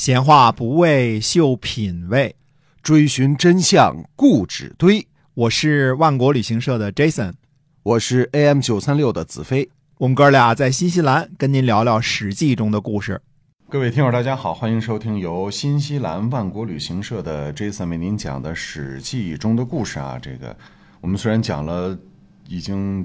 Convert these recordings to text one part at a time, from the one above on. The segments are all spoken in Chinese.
闲话不为秀品味，追寻真相固执堆。我是万国旅行社的 Jason，我是 AM 九三六的子飞。我们哥俩在新西兰跟您聊聊《史记》中的故事。各位听友，大家好，欢迎收听由新西兰万国旅行社的 Jason 为您讲的《史记》中的故事啊。这个我们虽然讲了，已经。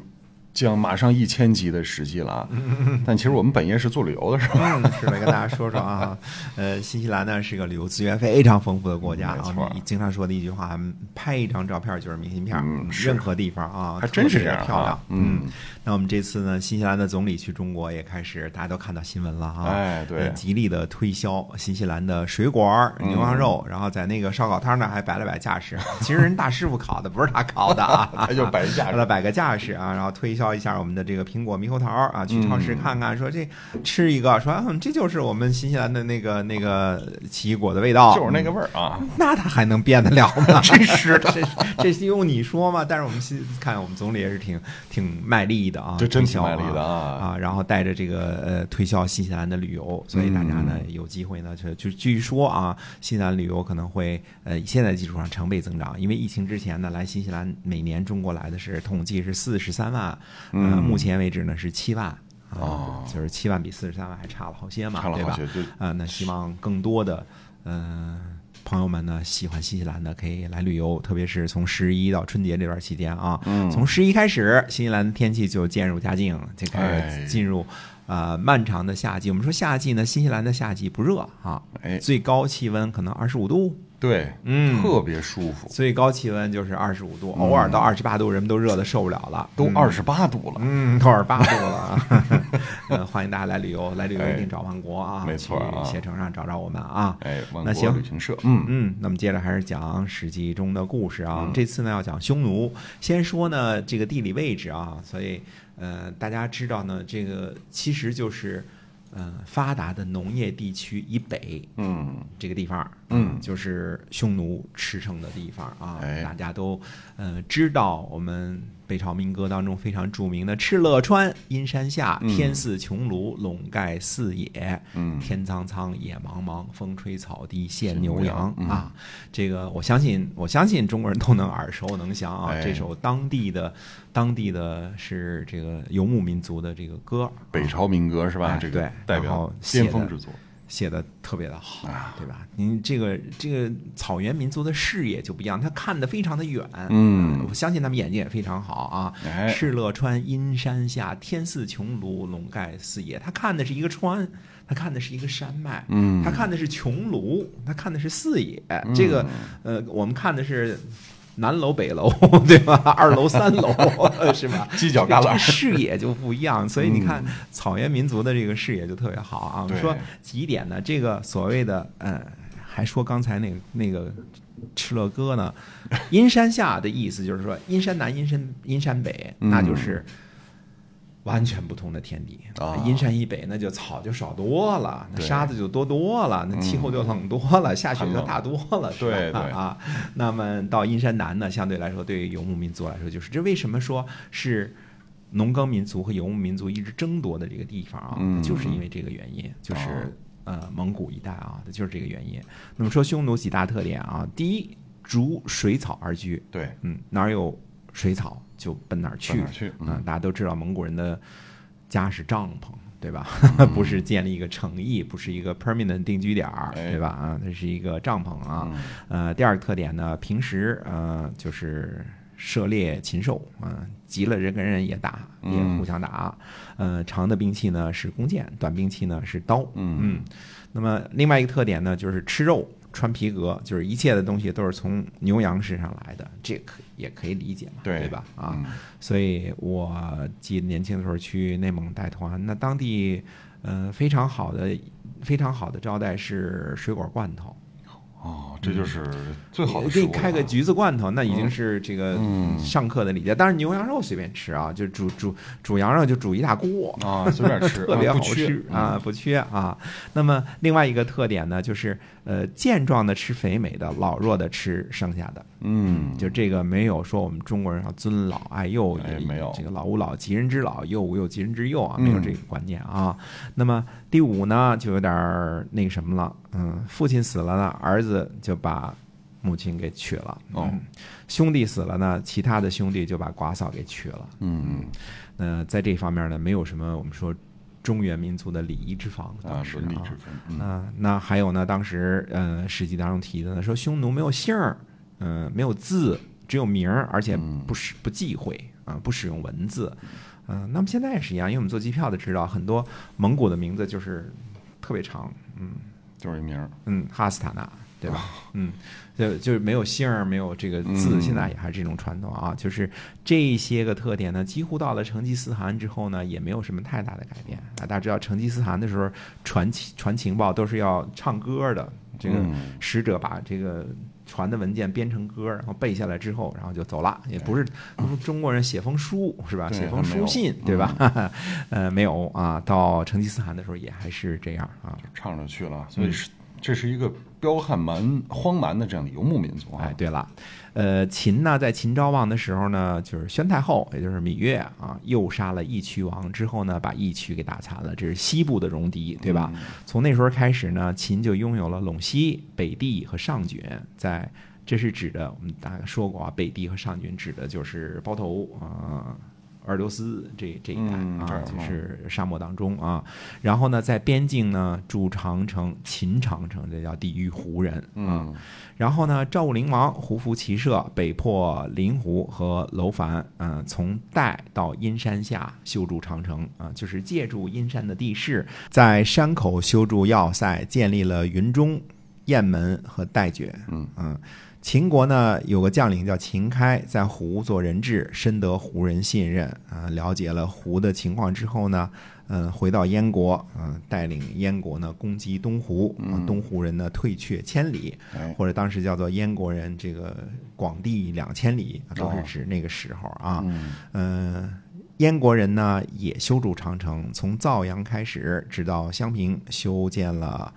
将马上一千集的史记了啊！但其实我们本业是做旅游的，是吧？是的，跟大家说说啊。呃，新西兰呢是个旅游资源非常丰富的国家啊。经常说的一句话，拍一张照片就是明信片，任何地方啊，还真是这样漂亮。嗯，那我们这次呢，新西兰的总理去中国也开始，大家都看到新闻了啊。哎，对，极力的推销新西兰的水果、牛羊肉，然后在那个烧烤摊那还摆了摆架势。其实人大师傅烤的，不是他烤的啊，他 就摆架，他摆个架势啊，然后推销。绍一下我们的这个苹果猕猴桃啊，去超市看看，说这吃一个，说这就是我们新西兰的那个那个奇异果的味道，就是那个味儿啊。那它还能变得了吗？真是的，这这是用你说吗？但是我们新看我们总理也是挺挺卖力的啊，这真挺卖力的啊啊！然后带着这个呃推销新西兰的旅游，所以大家呢有机会呢就就据说啊，新西兰旅游可能会呃现在基础上成倍增长，因为疫情之前呢来新西兰每年中国来的是统计是四十三万。嗯，目前为止呢是七万，哦，就是七万比四十三万还差了好些嘛，对吧？啊，那希望更多的嗯朋友们呢喜欢新西兰的可以来旅游，特别是从十一到春节这段期间啊，从十一开始，新西兰的天气就渐入佳境，就开始进入啊漫长的夏季。我们说夏季呢，新西兰的夏季不热啊，哎，最高气温可能二十五度。对，嗯，特别舒服。最高气温就是二十五度，偶尔到二十八度，人们都热的受不了了。都二十八度了，嗯，都二十八度了。嗯，欢迎大家来旅游，来旅游一定找万国啊，没错啊，携程上找找我们啊。哎，万国旅行社，嗯嗯。那么接着还是讲《史记》中的故事啊。这次呢要讲匈奴，先说呢这个地理位置啊，所以呃大家知道呢，这个其实就是。嗯，发达的农业地区以北，嗯，这个地方，嗯，就是匈奴驰骋的地方啊。大家都呃知道，我们北朝民歌当中非常著名的“敕勒川，阴山下，天似穹庐，笼盖四野。嗯，天苍苍，野茫茫，风吹草低见牛羊啊。这个我相信，我相信中国人都能耳熟能详啊。这首当地的。当地的是这个游牧民族的这个歌，北朝民歌是吧？这个代表巅峰之作，写的特别的好，对吧？您这个这个草原民族的视野就不一样，他看的非常的远，嗯，我相信他们眼睛也非常好啊。敕勒川，阴山下，天似穹庐，笼盖四野。他看的是一个川，他看的是一个山脉，嗯，他看的是穹庐，他看的是四野。这个呃，我们看的是。南楼北楼，对吧？二楼三楼，是吧？犄角旮旯，视野就不一样。所以你看，草原民族的这个视野就特别好啊。我们说几点呢？这个所谓的，嗯，还说刚才那个那个敕勒歌呢，阴山下的意思就是说，阴山南、阴山阴山北，那就是。完全不同的天地啊！阴山以北，那就草就少多了，那沙子就多多了，那气候就冷多了，下雪就大多了，是吧？啊，那么到阴山南呢，相对来说，对于游牧民族来说，就是这为什么说是农耕民族和游牧民族一直争夺的这个地方啊？就是因为这个原因，就是呃蒙古一带啊，就是这个原因。那么说匈奴几大特点啊？第一，逐水草而居，对，嗯，哪有水草？就奔哪儿去？嗯，大家都知道蒙古人的家是帐篷，对吧？不是建立一个城邑，不是一个 permanent 定居点儿，对吧？啊，它是一个帐篷啊。呃，第二个特点呢，平时呃就是狩猎禽兽啊，急了人跟人也打，也互相打。呃，长的兵器呢是弓箭，短兵器呢是刀。嗯，那么另外一个特点呢，就是吃肉。穿皮革就是一切的东西都是从牛羊身上来的，这可也可以理解嘛，对吧？啊，所以我记得年轻的时候去内蒙带团，那当地呃非常好的非常好的招待是水果罐头。哦，这就是最好的。给你开个橘子罐头，那已经是这个上课的礼节。但是牛羊肉随便吃啊，就煮煮煮羊肉就煮一大锅啊，随便吃，特别好吃啊，不缺啊。那么另外一个特点呢，就是呃健壮的吃肥美的，老弱的吃剩下的。嗯，就这个没有说我们中国人要尊老爱幼，也没有这个老吾老及人之老，幼吾幼及人之幼啊，没有这个观念啊。那么第五呢，就有点那个什么了，嗯，父亲死了呢，儿子就把母亲给娶了，哦。嗯，兄弟死了呢，其他的兄弟就把寡嫂给娶了，嗯那在这方面呢，没有什么我们说中原民族的礼仪之防，啊当，时啊。伦理之分，嗯。啊，那还有呢？当时呃，《史记》当中提的呢，说匈奴没有姓儿，嗯、没有字，只有名儿，而且不使不忌讳啊，不使用文字。嗯、那么现在也是一样，因为我们做机票的知道，很多蒙古的名字就是特别长，嗯。就是一名儿，嗯，哈斯塔纳，对吧？嗯，就就是没有姓儿，没有这个字，嗯现在也还是这种传统啊。就是这些个特点呢，几乎到了成吉思汗之后呢，也没有什么太大的改变啊。大家知道，成吉思汗的时候传情传情报都是要唱歌的，这个嗯使者把这个传的文件编成歌，然后背下来之后，然后就走了，也不是中国人写封书是吧？写封书信对吧？呃，没有啊。到成吉思汗的时候也还是这样啊。唱着去了，嗯所以是这是一个彪悍蛮荒蛮的这样的游牧民族啊哎，，对了，呃，秦呢，在秦昭王的时候呢，就是宣太后，也就是芈月啊，诱杀了义渠王之后呢，把义渠给打残了，这是西部的戎狄，对吧？从那时候开始呢，秦就拥有了陇西、北地和上郡，在这是指的，我们大概说过啊，北地和上郡指的就是包头啊。鄂尔多斯这这一带啊就是沙漠当中啊，然后呢，在边境呢筑长城，秦长城，这叫抵御胡人啊。嗯然后呢，赵武灵王胡服骑射，北破临湖和楼烦，嗯、从代到阴山下修筑长城啊、就是借助阴山的地势，在山口修筑要塞，建立了云中、雁门和代郡。嗯秦国呢有个将领叫秦开，在胡做人质，深得胡人信任啊、了解了胡的情况之后呢，嗯、回到燕国，嗯、带领燕国呢攻击东胡，啊东胡人呢退却千里，哎。或者当时叫做燕国人这个广地两千里，都是指那个时候啊。嗯。嗯，燕国人呢也修筑长城，从造阳开始，直到襄平，修建了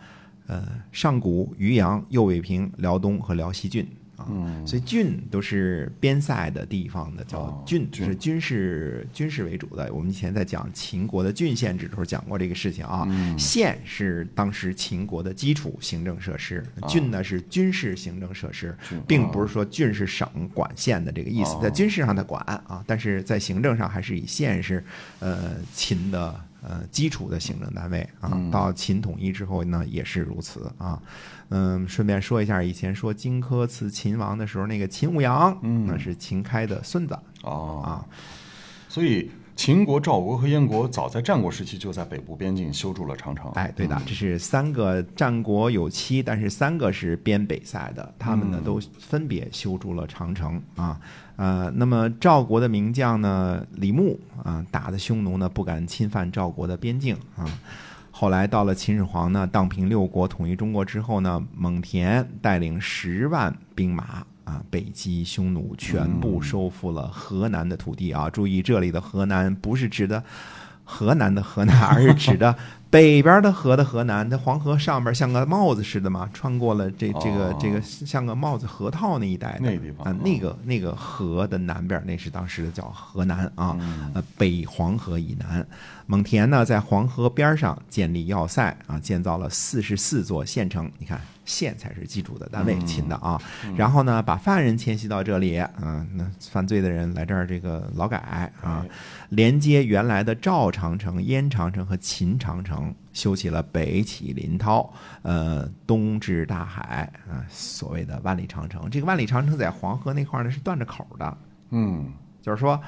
呃上古、渔阳、右卫平、辽东和辽西郡啊。嗯所以郡都是边塞的地方的，叫哦郡，就是军事军事为主的。我们以前在讲秦国的郡县制的时候讲过这个事情啊。嗯县是当时秦国的基础行政设施，郡呢是军事行政设施郡，并不是说郡是省管县的这个意思哦。在军事上它管啊，但是在行政上还是以县是呃秦的呃基础的行政单位啊。到秦统一之后呢，也是如此啊。嗯，顺便说一下，以前说荆轲刺秦王的时候，那个秦舞阳，嗯那是秦开的孙子哦啊。所以秦国、赵国和燕国早在战国时期就在北部边境修筑了长城。哎，对的，这是三个战国有七，但是三个是边北塞的，他们呢都分别修筑了长城啊。呃，那么赵国的名将呢，李牧啊，打的匈奴呢不敢侵犯赵国的边境啊。后来到了秦始皇呢，荡平六国，统一中国之后呢，蒙恬带领十万兵马啊，北击匈奴，全部收复了河南的土地啊。注意，这里的河南不是指的河南的河南，而是指的北边的河的河南。那黄河上边像个帽子似的嘛，穿过了这这个哦这个像个帽子河套那一带的那个地方啊，那个那个河的南边，那是当时的叫河南啊，呃，北黄河以南。蒙恬呢，在黄河边上建立要塞啊，建造了四十四座县城。你看，县才是基础的单位，秦的啊。然后呢，把犯人迁徙到这里，嗯、那犯罪的人来这儿这个劳改啊，连接原来的赵长城、燕长城和秦长城，修起了北起临洮，呃，东至大海啊、所谓的万里长城。这个万里长城在黄河那块儿呢是断着口的，嗯。就是说，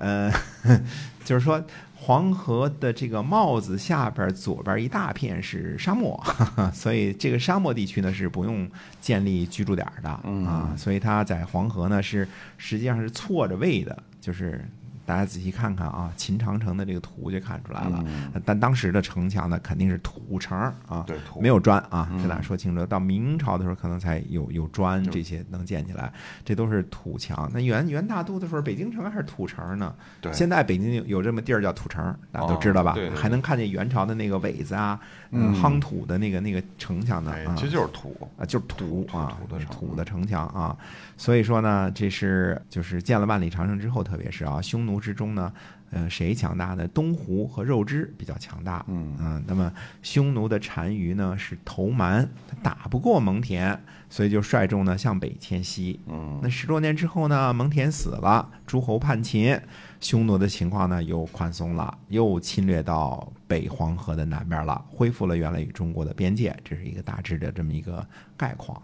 呃，就是说黄河的这个帽子下边左边一大片是沙漠，所以这个沙漠地区呢是不用建立居住点的啊，所以它在黄河呢是实际上是错着位的，就是大家仔细看看啊，秦长城的这个图就看出来了。嗯但当时的城墙呢，肯定是土城啊，对没有砖啊，嗯跟大家说清楚。到明朝的时候，可能才有有砖这些能建起来，这都是土墙。那元元大都的时候，北京城还是土城呢。对，现在北京有有这么地儿叫土城，大家都知道吧？哦对对对还能看见元朝的那个苇子啊，嗯夯土的那个那个城墙呢啊，哎其实就是土，啊，就是土土啊，土的土的城墙啊。所以说呢，这是就是建了万里长城之后，特别是啊，匈奴之中呢，呃，谁强大呢？东胡和肉汁比较强大。嗯那么匈奴的单于呢是头蛮，他打不过蒙恬，所以就率众呢向北迁徙。嗯那十多年之后呢，蒙恬死了，诸侯叛秦，匈奴的情况呢又宽松了，又侵略到北黄河的南边了，恢复了原来与中国的边界，这是一个大致的这么一个概况。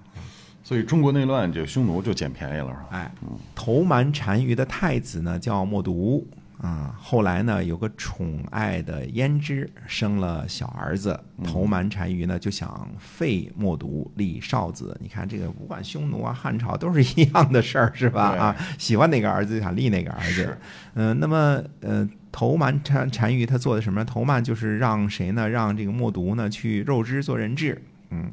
所以中国内乱，这匈奴就捡便宜了，是吧？哎，头蛮单于的太子呢叫默毒啊，后来呢有个宠爱的胭脂生了小儿子，头蛮单于呢就想废默毒立少子。你看这个，不管匈奴啊、汉朝都是一样的事儿，是吧？啊，喜欢哪个儿子就想立哪个儿子是。嗯、那么呃，头蛮单单于他做的什么？头蛮就是让谁呢？让这个默毒呢去肉汁做人质。嗯。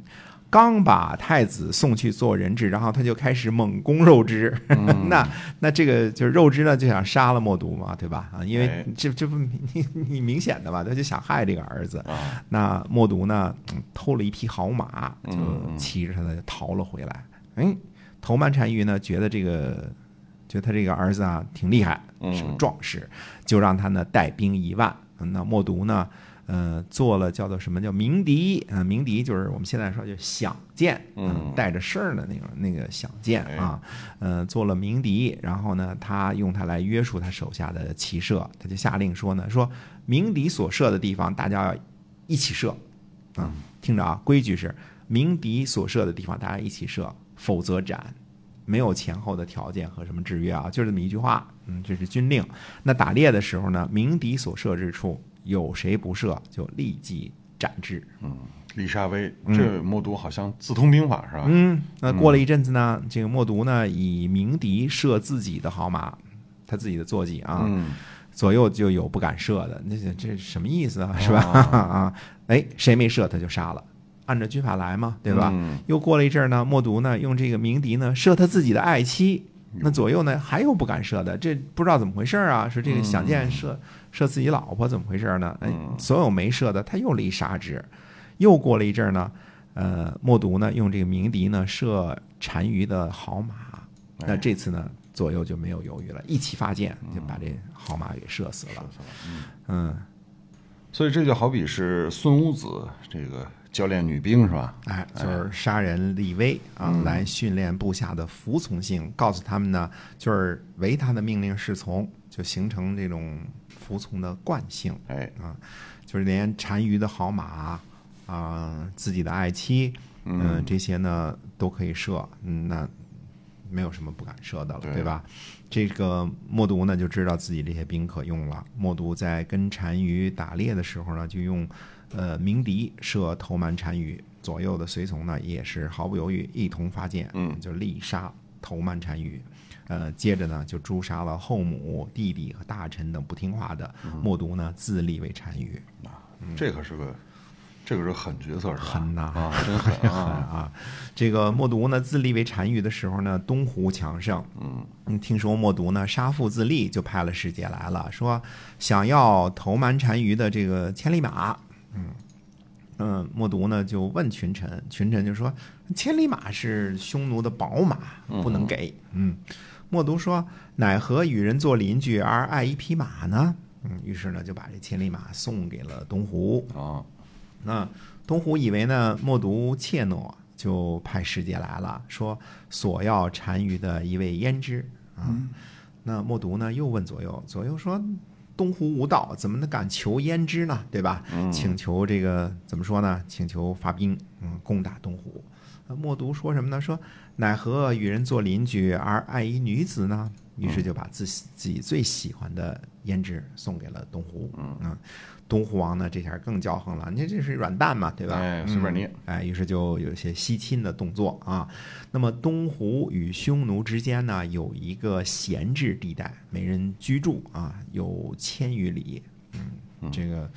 刚把太子送去做人质，然后他就开始猛攻肉支，那那这个就是肉汁呢就想杀了默毒嘛，对吧？啊，因为哎这这不你你明显的吧，他就想害这个儿子。啊，那默毒呢，嗯偷了一匹好马，就嗯骑着他的逃了回来。哎，头曼单于呢觉得这个，觉得他这个儿子啊挺厉害，是个嗯壮士，就让他呢带兵一万。那默毒呢，呃，做了叫做什么叫鸣笛啊、鸣笛就是我们现在说就响箭，嗯带着声儿的那种那个响箭哎啊，呃，做了鸣笛，然后呢，他用它来约束他手下的骑射，他就下令说呢，说鸣笛所射的地方，大家要一起射，啊，听着啊，规矩是鸣笛所射的地方大家一起射，否则斩。没有前后的条件和什么制约啊，就这么一句话，嗯，这是军令。那打猎的时候呢，鸣笛所射之处，有谁不射，就立即斩之。嗯李沙威，这默毒好像自通兵法是吧？嗯，那过了一阵子呢，这个默毒呢以鸣笛射自己的好马，他自己的坐骑啊，嗯，左右就有不敢射的，那这这什么意思啊？是吧？啊 啊，哎，谁没射他就杀了，按照军法来嘛，对吧？嗯又过了一阵儿呢，默毒呢用这个鸣笛呢射他自己的爱妻，那左右呢还有不敢射的，这不知道怎么回事儿啊？说这个想箭射射自己老婆怎么回事呢？哎，所有没射的他又立杀之。又过了一阵儿呢，呃，默读呢用这个鸣笛呢射单于的好马，那哎这次呢左右就没有犹豫了，一起发箭就把这好马给射死了。嗯，所以这就好比是孙武子这个教练女兵是吧？哎，就是杀人立威啊，来训练部下的服从性，告诉他们呢，就是唯他的命令是从，就形成这种服从的惯性。哎，啊，就是连单于的好马啊、自己的爱妻，嗯、这些呢都可以射，嗯，那没有什么不敢射的了，对对吧？这个默读呢就知道自己这些兵可用了。默读在跟单于打猎的时候呢，就用呃鸣笛射头蛮单于，左右的随从呢也是毫不犹豫一同发箭，嗯就力杀头蛮单于。呃，接着呢，就诛杀了后母、弟弟和大臣等不听话的。默读呢，自立为单于，这可是个，这个是个狠角色是吧？狠呐啊，真狠啊！啊，这个默毒呢自立为单于的时候呢，东湖强盛。嗯，听说默毒呢杀父自立，就派了使节来了，说想要投蛮单于的这个千里马。嗯嗯，默毒呢就问群臣，群臣就说千里马是匈奴的宝马，不能给。嗯，默读说奈何与人做邻居而爱一匹马呢？嗯，于是呢就把这千里马送给了东湖。啊，那东湖以为呢默读怯懦，就派使节来了，说索要单于的一位胭脂啊。那默读呢又问左右，左右说东湖无道，怎么能敢求胭脂呢？对吧？请求这个怎么说呢？请求发兵，嗯，攻打东胡。默读说什么呢？说奈何与人做邻居而爱一女子呢？于是就把自己自己最喜欢的胭脂送给了东湖。嗯，东湖王呢这下更骄横了，你这是软蛋嘛，对吧？哎，随便你。哎，于是就有些西亲的动作啊。那么东湖与匈奴之间呢有一个闲置地带，没人居住啊，有千余里。嗯，这个。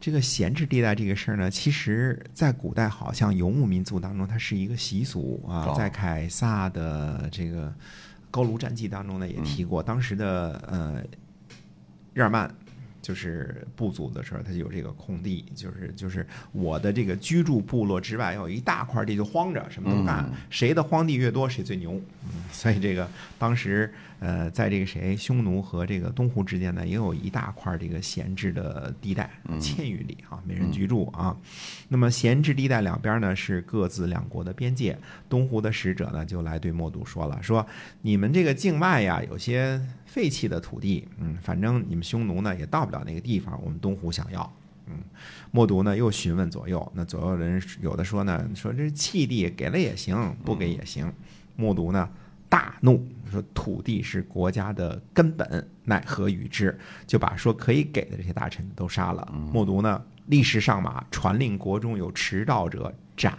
这个闲置地带这个事儿呢，其实在古代好像游牧民族当中，它是一个习俗啊。在凯撒的这个高卢战记当中呢，也提过，当时的呃日耳曼。就是部族的时候，他就有这个空地，就是就是我的这个居住部落之外，有一大块地就荒着，什么都不干。谁的荒地越多，谁最牛。嗯，所以这个当时呃，在这个谁匈奴和这个东湖之间呢，也有一大块这个闲置的地带，千余里啊，没人居住啊。那么闲置地带两边呢是各自两国的边界。东湖的使者呢就来对莫都说了，说你们这个境外呀有些。废弃的土地，嗯，反正你们匈奴呢也到不了那个地方，我们东湖想要，嗯，默读呢又询问左右，那左右人有的说呢，说这弃地给了也行，不给也行，默读呢大怒，说土地是国家的根本，奈何与之？就把说可以给的这些大臣都杀了。默读呢立时上马，传令国中有迟到者斩。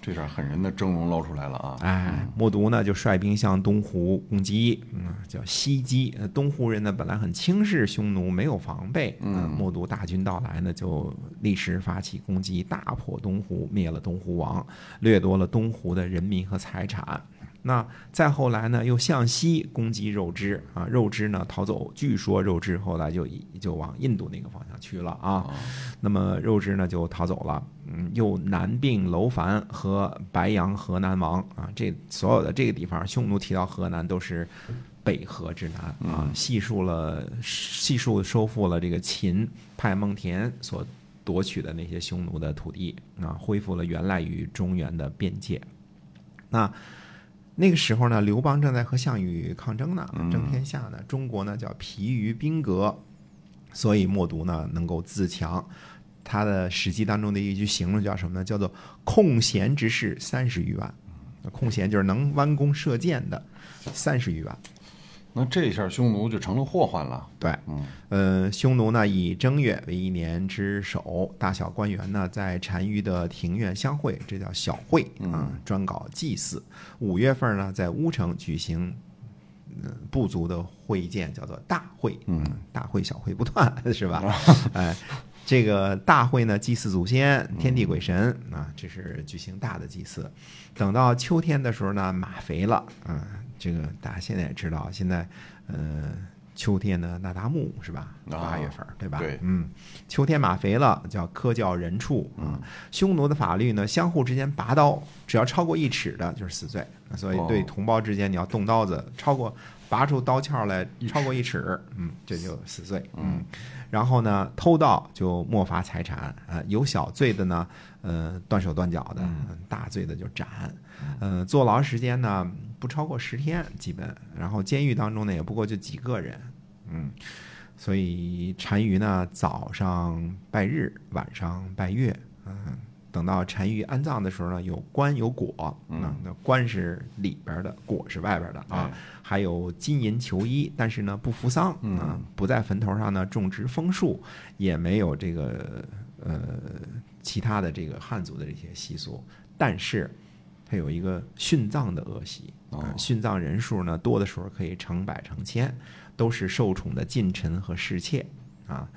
这点狠人的峥嵘露出来了啊！哎，默读呢就率兵向东湖攻击，嗯，叫西击。东湖人呢本来很轻视匈奴，没有防备。嗯，默读大军到来呢，就立时发起攻击，大破东湖，灭了东湖王，掠夺了东湖的人民和财产。那再后来呢，又向西攻击肉芝啊，肉芝呢逃走，据说肉芝后来就就往印度那个方向去了啊。那么肉芝呢就逃走了，嗯，又南并楼烦和白羊河南王啊，这所有的这个地方，匈奴提到河南都是北河之南啊，细数了细数收复了这个秦派孟田所夺取的那些匈奴的土地啊，恢复了原来与中原的边界，那。那个时候呢，刘邦正在和项羽抗争呢，争天下呢。中国呢叫疲于兵革，所以默读呢能够自强。他的《史记》当中的一句形容叫什么呢？叫做“空闲之士三十余万”。空闲就是能弯弓射箭的三十余万。那这一下匈奴就成了祸患了。对，嗯，呃，匈奴呢以正月为一年之首，大小官员呢在单于的庭院相会，这叫小会啊，专搞祭祀。五月份呢，在乌城举行嗯部族的会见，叫做大会。嗯，大会小会不断，是吧？哎，这个大会呢，祭祀祖先、天地鬼神啊，这是举行大的祭祀。等到秋天的时候呢，马肥了，嗯。这个大家现在也知道，现在，呃，秋天的那达慕是吧？八月份，对吧？对，嗯，秋天马肥了，叫科教人畜啊。匈奴的法律呢，相互之间拔刀，只要超过一尺的，就是死罪。所以对同胞之间，你要动刀子，超过拔出刀鞘来 超过一尺，嗯，这就死罪。嗯，然后呢，偷盗就没罚财产，呃，有小罪的呢，呃，断手断脚的，大罪的就斩。嗯，坐牢时间呢？不超过十天，基本。然后监狱当中呢，也不过就几个人，嗯。所以单于呢，早上拜日，晚上拜月，嗯。等到单于安葬的时候呢，有棺有椁，嗯，那棺是里边的，椁是外边的啊。还有金银球衣，但是呢，不服丧，嗯，不在坟头上呢种植枫树，也没有这个呃其他的这个汉族的这些习俗，但是。它有一个殉葬的恶习啊，殉葬人数呢多的时候可以成百成千，都是受宠的近臣和侍妾啊。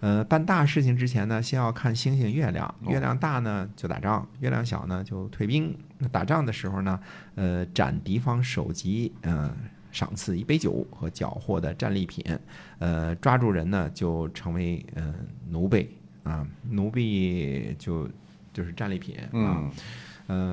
呃，办大事情之前呢，先要看星星月亮，月亮大呢就打仗，月亮小呢就退兵。那打仗的时候呢，呃，斩敌方首级，嗯，赏赐一杯酒和缴获的战利品。呃，抓住人呢就成为嗯奴婢啊，奴婢就就是战利品啊。嗯，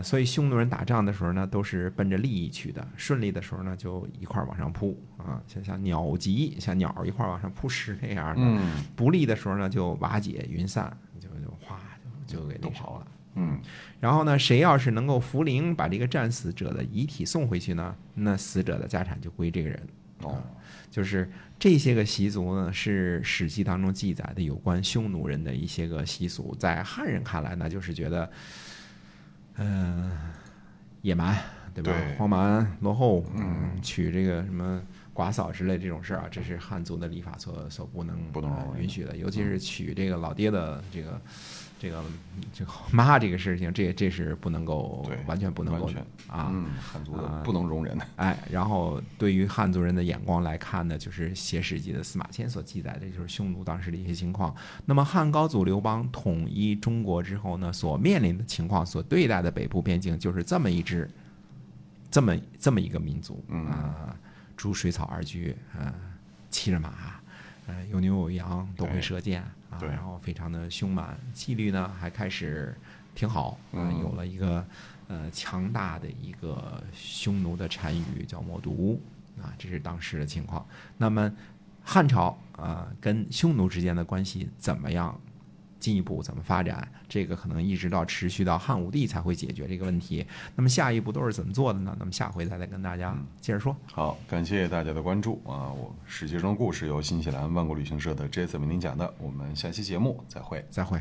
所以匈奴人打仗的时候呢，都是奔着利益去的。顺利的时候呢，就一块儿往上扑啊，像像鸟集，像鸟一块儿往上扑食那样的。不利的时候呢，就瓦解云散，就就哗就就给弄跑了。嗯，然后呢，谁要是能够扶灵，把这个战死者的遗体送回去呢，那死者的家产就归这个人。哦，就是这些个习俗呢，是《史记》当中记载的有关匈奴人的一些个习俗，在汉人看来呢，就是觉得。嗯、野蛮，对吧？对。荒蛮落后，嗯，取这个什么寡嫂之类这种事儿啊，这是汉族的礼法所所不能呃不能允许的，尤其是娶这个老爹的这个。这个这个妈这个事情，这这是不能够，完全不能够啊，嗯，汉族的不能容忍的。哎，然后对于汉族人的眼光来看呢，就是写《史记》的司马迁所记载的，就是匈奴当时的一些情况。那么汉高祖刘邦统一中国之后呢，所面临的情况，所对待的北部边境就是这么一支，这么这么一个民族嗯啊，逐水草而居，啊，骑着马，呃，有牛有羊，都会射箭啊，然后非常的凶蛮，纪律呢还开始挺好，啊，嗯有了一个呃强大的一个匈奴的单于叫冒毒啊，这是当时的情况。那么汉朝啊、跟匈奴之间的关系怎么样？进一步怎么发展？这个可能一直到持续到汉武帝才会解决这个问题。那么下一步都是怎么做的呢？那么下回再来跟大家接着说。好，感谢大家的关注啊！我史记中的故事由新西兰万国旅行社的 Jason 为您讲的，我们下期节目再会。再会。